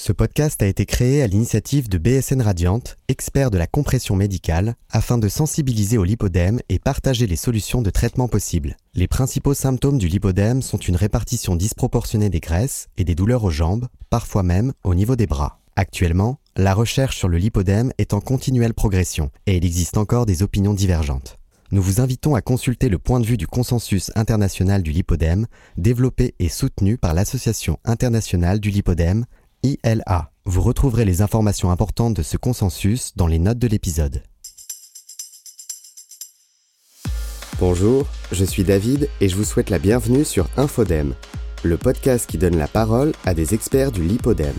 Ce podcast a été créé à l'initiative de BSN Radiante, expert de la compression médicale, afin de sensibiliser au lipodème et partager les solutions de traitement possibles. Les principaux symptômes du lipodème sont une répartition disproportionnée des graisses et des douleurs aux jambes, parfois même au niveau des bras. Actuellement, la recherche sur le lipodème est en continuelle progression et il existe encore des opinions divergentes. Nous vous invitons à consulter le point de vue du consensus international du lipodème, développé et soutenu par l'Association internationale du lipodème, Vous retrouverez les informations importantes de ce consensus dans les notes de l'épisode. Bonjour, je suis David et je vous souhaite la bienvenue sur Infodème, le podcast qui donne la parole à des experts du lipodème.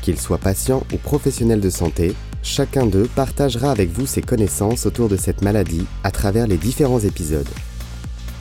Qu'ils soient patients ou professionnels de santé, chacun d'eux partagera avec vous ses connaissances autour de cette maladie à travers les différents épisodes.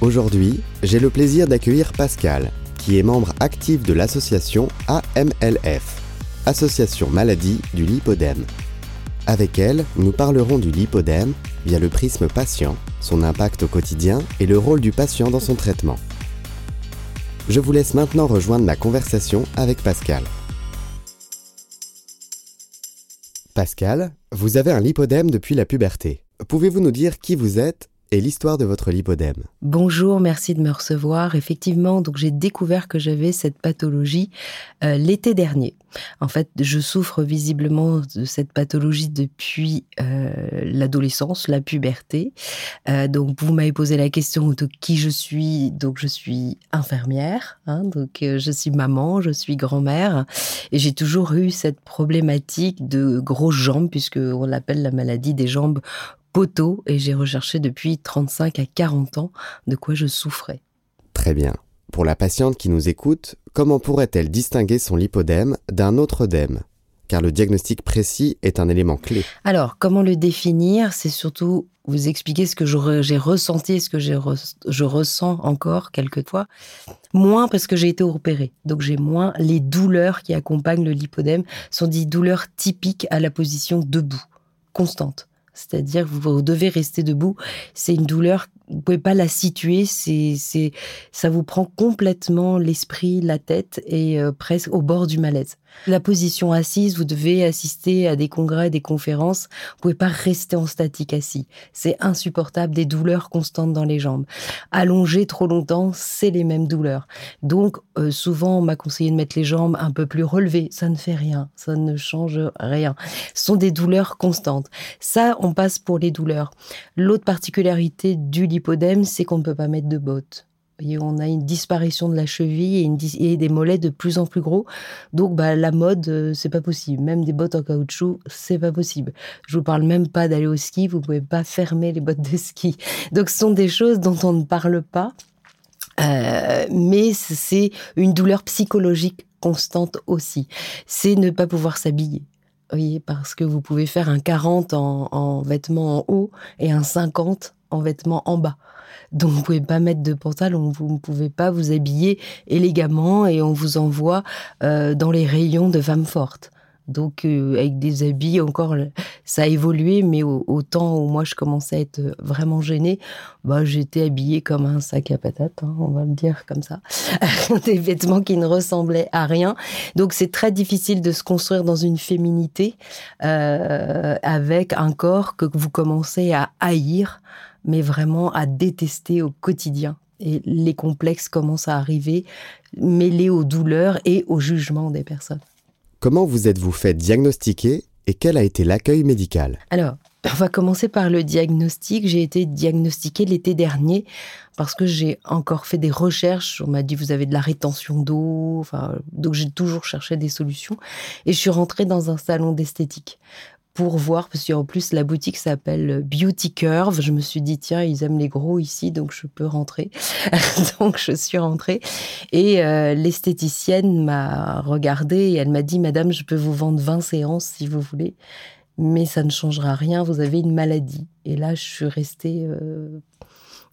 Aujourd'hui, j'ai le plaisir d'accueillir Pascal, qui est membre actif de l'association AMLF, Association Maladie du Lipodème. Avec elle, nous parlerons du lipodème via le prisme patient, son impact au quotidien et le rôle du patient dans son traitement. Je vous laisse maintenant rejoindre ma conversation avec Pascal. Pascal, vous avez un lipodème depuis la puberté. Pouvez-vous nous dire qui vous êtes et l'histoire de votre lipodème. Bonjour, merci de me recevoir. Effectivement, donc j'ai découvert que j'avais cette pathologie euh, l'été dernier. En fait, je souffre visiblement de cette pathologie depuis euh, l'adolescence, la puberté. Euh, donc, vous m'avez posé la question de qui je suis. Donc, je suis infirmière. Hein, donc, je suis maman, je suis grand-mère, et j'ai toujours eu cette problématique de grosses jambes, puisque on l'appelle la maladie des jambes poteau et j'ai recherché depuis 35 à 40 ans de quoi je souffrais. Très bien. Pour la patiente qui nous écoute, comment pourrait-elle distinguer son lipodème d'un autre dème? Car le diagnostic précis est un élément clé. Alors, comment le définir? C'est surtout vous expliquer ce que j'ai ressenti, ce que je ressens encore quelquefois. Moins parce que j'ai été opérée. Donc j'ai moins les douleurs qui accompagnent le lipodème sont des douleurs typiques à la position debout, constante c'est-à-dire vous devez rester debout. C'est une douleur, vous pouvez pas la situer. C'est, c'est, ça vous prend complètement l'esprit, la tête et euh, presque au bord du malaise. La position assise, vous devez assister à des congrès, des conférences. Vous pouvez pas rester en statique assis. C'est insupportable, des douleurs constantes dans les jambes. Allonger trop longtemps, c'est les mêmes douleurs. Donc, euh, souvent, on m'a conseillé de mettre les jambes un peu plus relevées. Ça ne fait rien. Ça ne change rien. Ce sont des douleurs constantes. Ça, on passe pour les douleurs. L'autre particularité du lipodème, c'est qu'on ne peut pas mettre de bottes on a une disparition de la cheville et, des mollets de plus en plus gros. Donc, bah, la mode, euh, c'est pas possible. Même des bottes en caoutchouc, c'est pas possible. Je vous parle même pas d'aller au ski. Vous pouvez pas fermer les bottes de ski. Donc, ce sont des choses dont on ne parle pas. Euh, mais c'est une douleur psychologique constante aussi. C'est ne pas pouvoir s'habiller. Parce que vous pouvez faire un 40 en, en vêtements en haut et un 50 en vêtements en bas. Donc vous pouvez pas mettre de pantalon, vous ne pouvez pas vous habiller élégamment et on vous envoie euh, dans les rayons de femmes fortes. Donc euh, avec des habits encore, ça a évolué, mais au, temps où moi je commençais à être vraiment gênée, bah j'étais habillée comme un sac à patates, hein, on va le dire comme ça, des vêtements qui ne ressemblaient à rien. Donc c'est très difficile de se construire dans une féminité euh, avec un corps que vous commencez à haïr mais vraiment à détester au quotidien. Et les complexes commencent à arriver, mêlés aux douleurs et au jugement des personnes. Comment vous êtes-vous fait diagnostiquer et quel a été l'accueil médical? Alors, on va commencer par le diagnostic. J'ai été diagnostiquée l'été dernier parce que j'ai encore fait des recherches. On m'a dit vous avez de la rétention d'eau. Enfin, donc j'ai toujours cherché des solutions. Et je suis rentrée dans un salon d'esthétique pour voir, parce qu'en plus la boutique s'appelle Beauty Curve. Je me suis dit, tiens, ils aiment les gros ici, donc je peux rentrer. donc je suis rentrée. Et euh, l'esthéticienne m'a regardée et elle m'a dit, Madame, je peux vous vendre 20 séances si vous voulez, mais ça ne changera rien, vous avez une maladie. Et là, je suis restée euh,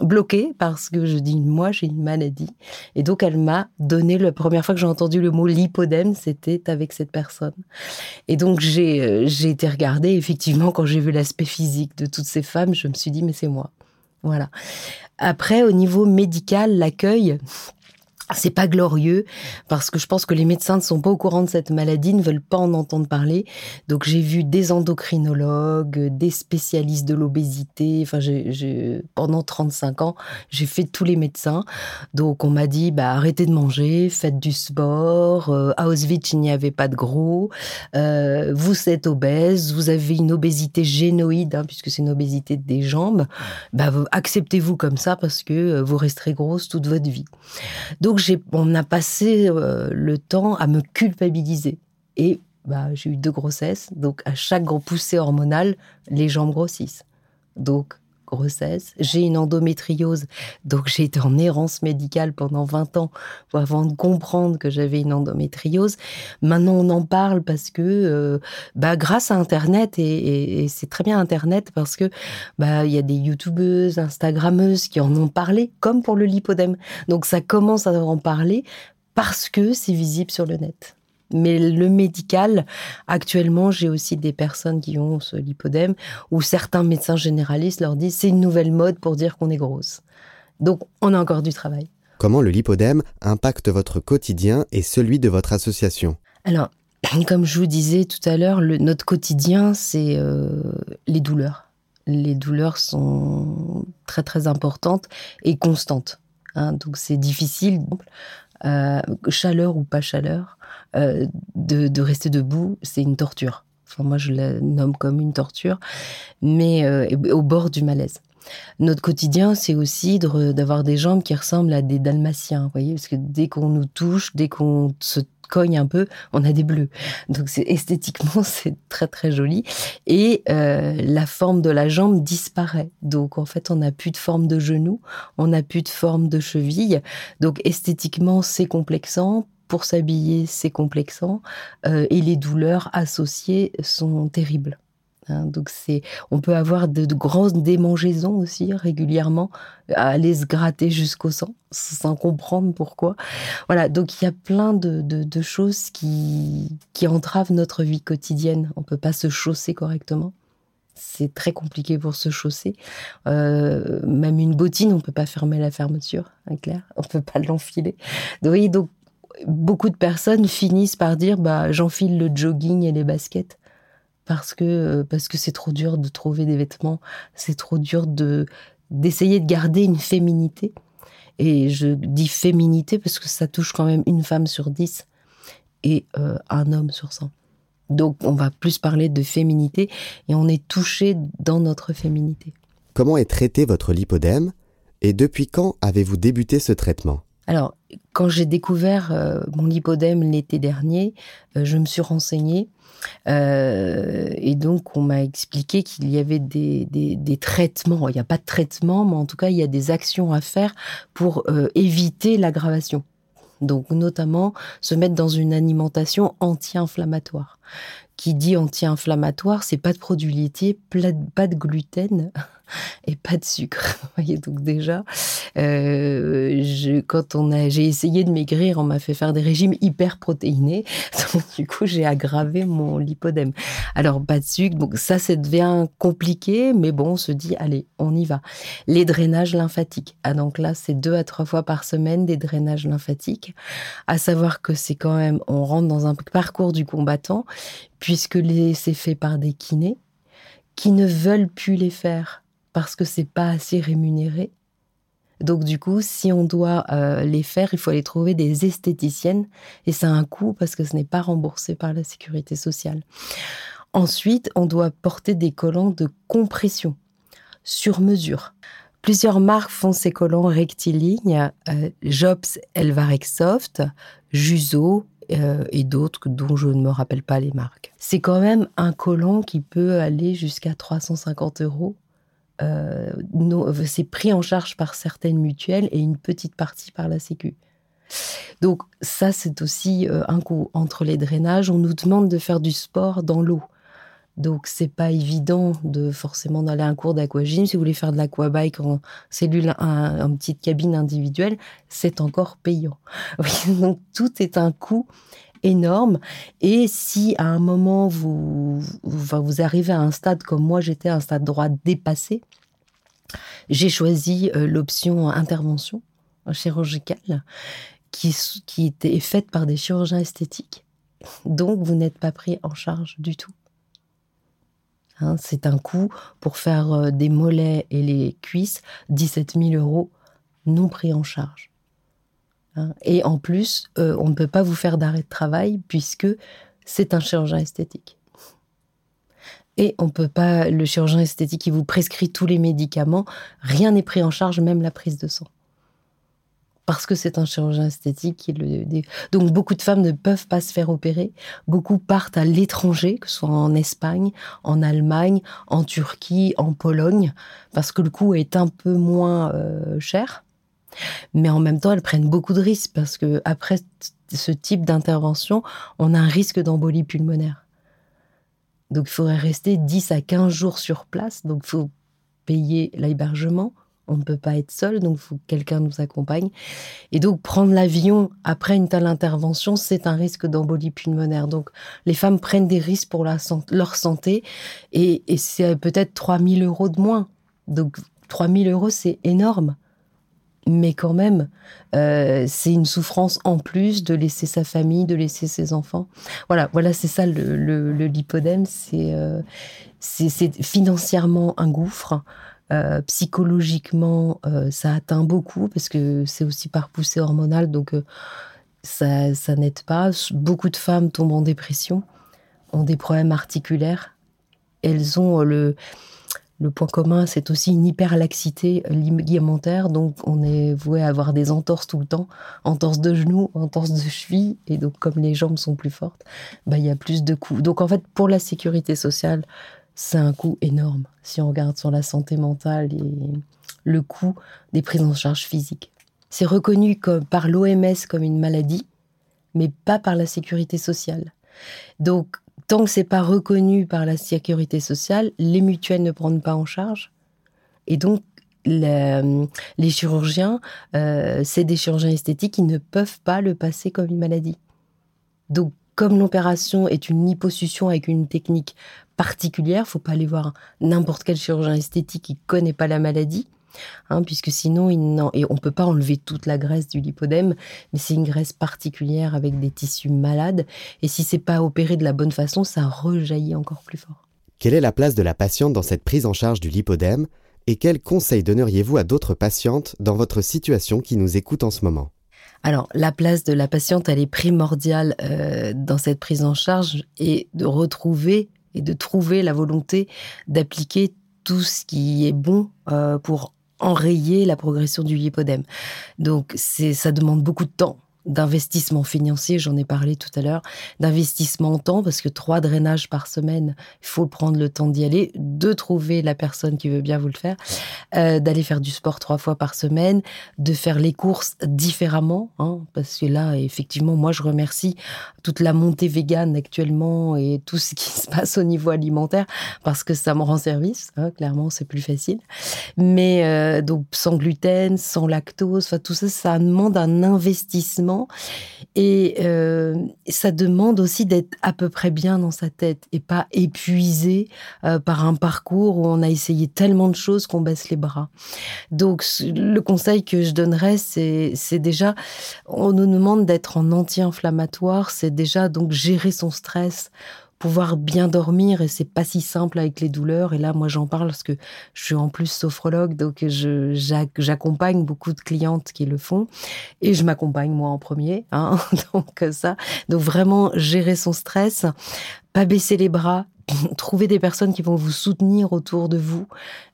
bloquée parce que je dis moi j'ai une maladie. Et donc elle m'a donné la première fois que j'ai entendu le mot lipodème c'était avec cette personne. Et donc j'ai euh, j'ai été regarder effectivement quand j'ai vu l'aspect physique de toutes ces femmes je me suis dit mais c'est moi. Voilà. Après au niveau médical l'accueil c'est pas glorieux parce que je pense que les médecins ne sont pas au courant de cette maladie, ne veulent pas en entendre parler. Donc j'ai vu des endocrinologues, des spécialistes de l'obésité. Enfin, pendant 35 ans, j'ai fait tous les médecins. Donc on m'a dit bah arrêtez de manger, faites du sport. Euh, à Auschwitz il n'y avait pas de gros. Euh, vous êtes obèse, vous avez une obésité génoïde hein, puisque c'est une obésité des jambes. Bah acceptez-vous comme ça parce que euh, vous resterez grosse toute votre vie. Donc on a passé euh, le temps à me culpabiliser. Et bah, j'ai eu deux grossesses, donc à chaque gros poussée hormonale, les jambes grossissent. Donc grossesse, j'ai une endométriose, donc j'ai été en errance médicale pendant 20 ans avant de comprendre que j'avais une endométriose. Maintenant, on en parle parce que, euh, bah, grâce à Internet, et, c'est très bien Internet parce que, bah, il y a des youtubeuses, instagrammeuses qui en ont parlé, comme pour le lipodème. Donc ça commence à en parler parce que c'est visible sur le net. Mais le médical, actuellement, j'ai aussi des personnes qui ont ce lipodème où certains médecins généralistes leur disent c'est une nouvelle mode pour dire qu'on est grosse. Donc, on a encore du travail. Comment le lipodème impacte votre quotidien et celui de votre association? Alors, comme je vous disais tout à l'heure, notre quotidien, c'est euh, les douleurs. Les douleurs sont très très importantes et constantes. Hein. donc c'est difficile. Euh, chaleur ou pas chaleur, euh, de, rester debout, c'est une torture. Moi, je la nomme comme une torture, mais euh, au bord du malaise. Notre quotidien, c'est aussi d'avoir des jambes qui ressemblent à des dalmatiens, vous voyez, parce que dès qu'on nous touche, dès qu'on se cogne un peu, on a des bleus. Donc esthétiquement c'est très très joli et euh, la forme de la jambe disparaît. Donc en fait on n'a plus de forme de genou, on n'a plus de forme de cheville. Donc esthétiquement c'est complexant. Pour s'habiller, c'est complexant euh, et les douleurs associées sont terribles. Hein. donc c'est, on peut avoir de, grosses démangeaisons aussi régulièrement, à aller se gratter jusqu'au sang sans comprendre pourquoi. Voilà, donc il y a plein de, choses qui, entravent notre vie quotidienne. On peut pas se chausser correctement. C'est très compliqué pour se chausser. Euh, même une bottine, on peut pas fermer la fermeture, hein, clair. On peut pas l'enfiler. Donc, donc beaucoup de personnes finissent par dire bah j'enfile le jogging et les baskets parce que euh, parce que c'est trop dur de trouver des vêtements, c'est trop dur de d'essayer de garder une féminité. Et je dis féminité parce que ça touche quand même une femme sur dix et euh, un homme sur cent. Donc on va plus parler de féminité et on est touché dans notre féminité. Comment est traité votre lipodème et depuis quand avez-vous débuté ce traitement? Alors, quand j'ai découvert euh, mon lipodème l'été dernier, je me suis renseignée euh, et donc, on m'a expliqué qu'il y avait des, traitements. Il n'y a pas de traitement, mais en tout cas, il y a des actions à faire pour euh, éviter l'aggravation. Donc, notamment, se mettre dans une alimentation anti-inflammatoire. Qui dit anti-inflammatoire, c'est pas de produits laitiers, pas de gluten, et pas de sucre. voyez, donc déjà, euh, quand on a, j'ai essayé de maigrir, on m'a fait faire des régimes hyper protéinés. Donc, du coup, j'ai aggravé mon lipodème. Alors, pas de sucre. Donc, ça, ça devient compliqué, mais bon, on se dit, allez, on y va. Les drainages lymphatiques. Ah, donc là, c'est deux à trois fois par semaine des drainages lymphatiques. À savoir que c'est quand même, on rentre dans un parcours du combattant, puisque c'est fait par des kinés qui ne veulent plus les faire parce que c'est pas assez rémunéré. Donc du coup, si on doit euh, les faire, il faut aller trouver des esthéticiennes et c'est un coût parce que ce n'est pas remboursé par la sécurité sociale. Ensuite, on doit porter des collants de compression sur mesure. Plusieurs marques font ces collants rectilignes, euh, Jobs Elvarex Soft, Juso euh, et d'autres dont je ne me rappelle pas les marques. C'est quand même un collant qui peut aller jusqu'à 350 euros euh, c'est pris en charge par certaines mutuelles et une petite partie par la Sécu. Donc ça, c'est aussi euh, un coup. Entre les drainages, on nous demande de faire du sport dans l'eau. Donc c'est pas évident de forcément d'aller à un cours d'aquagym. Si vous voulez faire de l'aquabike en cellule, en petite cabine individuelle, c'est encore payant. donc tout est un coût énorme. Et si à un moment vous, vous, arrivez à un stade comme moi, j'étais à un stade droit dépassé, j'ai choisi euh, l'option intervention chirurgicale qui, qui est faite par des chirurgiens esthétiques. Donc, vous n'êtes pas pris en charge du tout. Hein, c'est un coût pour faire euh, des mollets et les cuisses, 17 000 euros non pris en charge. Hein, et en plus, euh, on ne peut pas vous faire d'arrêt de travail puisque c'est un chirurgien esthétique. Et on peut pas, le chirurgien esthétique, il vous prescrit tous les médicaments, rien n'est pris en charge, même la prise de sang. Parce que c'est un chirurgien esthétique qui le. Donc beaucoup de femmes ne peuvent pas se faire opérer. Beaucoup partent à l'étranger, que ce soit en Espagne, en Allemagne, en Turquie, en Pologne, parce que le coût est un peu moins euh, cher. Mais en même temps, elles prennent beaucoup de risques parce que après ce type d'intervention, on a un risque d'embolie pulmonaire. Donc il faudrait rester 10 à 15 jours sur place. Donc il faut payer l'hébergement. On ne peut pas être seul, donc il faut que quelqu'un nous accompagne. Et donc prendre l'avion après une telle intervention, c'est un risque d'embolie pulmonaire. Donc les femmes prennent des risques pour leur santé et, et c'est peut-être 3000 euros de moins. Donc 3000 euros, c'est énorme mais quand même, euh, c'est une souffrance en plus de laisser sa famille, de laisser ses enfants. Voilà, voilà, c'est ça le, lipodème, euh, c'est financièrement un gouffre. Euh, psychologiquement, ça atteint beaucoup parce que c'est aussi par poussée hormonale, donc ça, ça n'aide pas. Beaucoup de femmes tombent en dépression, ont des problèmes articulaires. Elles ont le, le point commun, c'est aussi une hyperlaxité ligamentaire, donc on est voué à avoir des entorses tout le temps, entorses de genoux, entorses de cheville, et donc comme les jambes sont plus fortes, bah, il y a plus de coups. Donc en fait, pour la sécurité sociale, c'est un coût énorme si on regarde sur la santé mentale et le coût des prises en charge physiques. C'est reconnu comme, par l'OMS comme une maladie, mais pas par la sécurité sociale. Donc, tant que c'est pas reconnu par la sécurité sociale, les mutuelles ne prennent pas en charge. Et donc, les chirurgiens, euh, c'est des chirurgiens esthétiques qui ne peuvent pas le passer comme une maladie. Donc, comme l'opération est une liposuction avec une technique particulière, faut pas aller voir n'importe quel chirurgien esthétique qui connaît pas la maladie. Hein, puisque sinon, il et on peut pas enlever toute la graisse du lipodème, mais c'est une graisse particulière avec des tissus malades, et si c'est pas opéré de la bonne façon, ça rejaillit encore plus fort. Quelle est la place de la patiente dans cette prise en charge du lipodème, et quels conseils donneriez-vous à d'autres patientes dans votre situation qui nous écoutent en ce moment? Alors, la place de la patiente, elle est primordiale euh, dans cette prise en charge et de retrouver et de trouver la volonté d'appliquer tout ce qui est bon euh, pour enrayer la progression du lipodème. Donc, ça demande beaucoup de temps d'investissement financier, j'en ai parlé tout à l'heure, d'investissement en temps, parce que trois drainages par semaine, il faut prendre le temps d'y aller, de trouver la personne qui veut bien vous le faire, euh, d'aller faire du sport trois fois par semaine, de faire les courses différemment, hein, parce que là, effectivement, moi, je remercie toute la montée végane actuellement et tout ce qui se passe au niveau alimentaire, parce que ça me rend service, hein, clairement, c'est plus facile. Mais euh, donc, sans gluten, sans lactose, tout ça, ça demande un investissement et euh, ça demande aussi d'être à peu près bien dans sa tête et pas épuisé euh, par un parcours où on a essayé tellement de choses qu'on baisse les bras. Donc le conseil que je donnerais, c'est déjà, on nous demande d'être en anti-inflammatoire, c'est déjà donc gérer son stress pouvoir bien dormir et c'est pas si simple avec les douleurs. Et là, moi, j'en parle parce que je suis en plus sophrologue, donc j'accompagne beaucoup de clientes qui le font et je m'accompagne moi en premier. Hein, donc ça, donc vraiment gérer son stress, pas baisser les bras, trouver des personnes qui vont vous soutenir autour de vous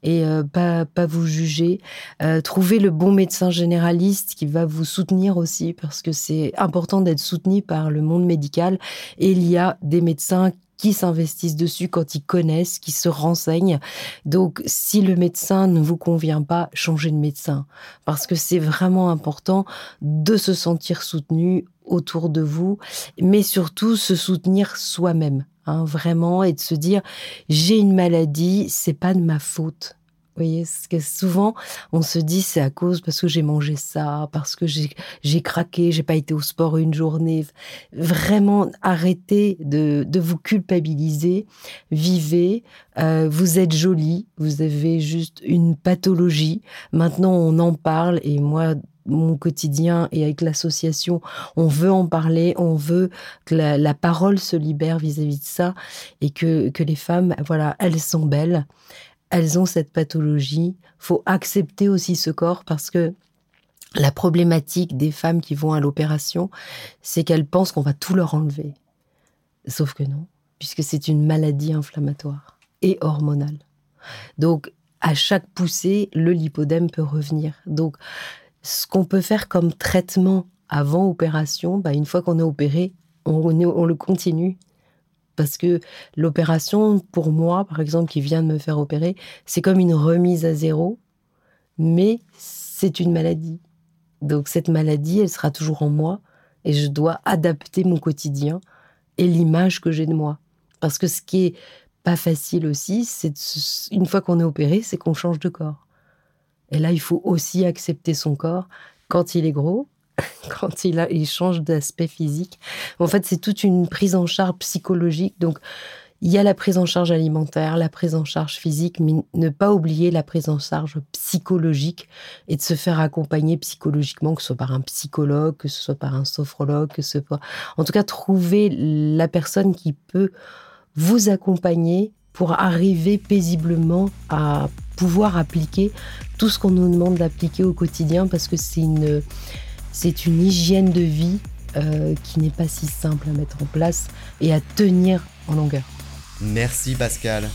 et euh, pas, pas vous juger. Euh, trouver le bon médecin généraliste qui va vous soutenir aussi parce que c'est important d'être soutenu par le monde médical et il y a des médecins qui s'investissent dessus quand ils connaissent, qui se renseignent. Donc, si le médecin ne vous convient pas, changez de médecin. Parce que c'est vraiment important de se sentir soutenu autour de vous, mais surtout se soutenir soi-même. Hein, vraiment, et de se dire j'ai une maladie, c'est pas de ma faute. Vous voyez, parce que souvent on se dit c'est à cause parce que j'ai mangé ça, parce que j'ai craqué, j'ai pas été au sport une journée. Vraiment, arrêtez de, de vous culpabiliser, vivez. Euh, vous êtes jolie, vous avez juste une pathologie. Maintenant, on en parle et moi, mon quotidien et avec l'association, on veut en parler, on veut que la, parole se libère vis-à-vis de ça et que, que les femmes, voilà, elles sont belles, elles ont cette pathologie. Faut accepter aussi ce corps parce que la problématique des femmes qui vont à l'opération, c'est qu'elles pensent qu'on va tout leur enlever. Sauf que non, puisque c'est une maladie inflammatoire et hormonale. Donc, à chaque poussée, le lipodème peut revenir. Donc, ce qu'on peut faire comme traitement avant opération, bah, une fois qu'on est opéré, on, on le continue. Parce que l'opération, pour moi, par exemple, qui vient de me faire opérer, c'est comme une remise à zéro, mais c'est une maladie. Donc cette maladie, elle sera toujours en moi et je dois adapter mon quotidien et l'image que j'ai de moi. Parce que ce qui est pas facile aussi, c'est une fois qu'on est opéré, c'est qu'on change de corps. Et là, il faut aussi accepter son corps quand il est gros, quand il, a, change d'aspect physique. En fait, c'est toute une prise en charge psychologique. Donc, il y a la prise en charge alimentaire, la prise en charge physique, mais ne pas oublier la prise en charge psychologique et de se faire accompagner psychologiquement, que ce soit par un psychologue, que ce soit par un sophrologue, que ce soit... En tout cas, trouver la personne qui peut vous accompagner pour arriver paisiblement à pouvoir appliquer tout ce qu'on nous demande d'appliquer au quotidien parce que c'est une, hygiène de vie euh, qui n'est pas si simple à mettre en place et à tenir en longueur. Merci Pascal.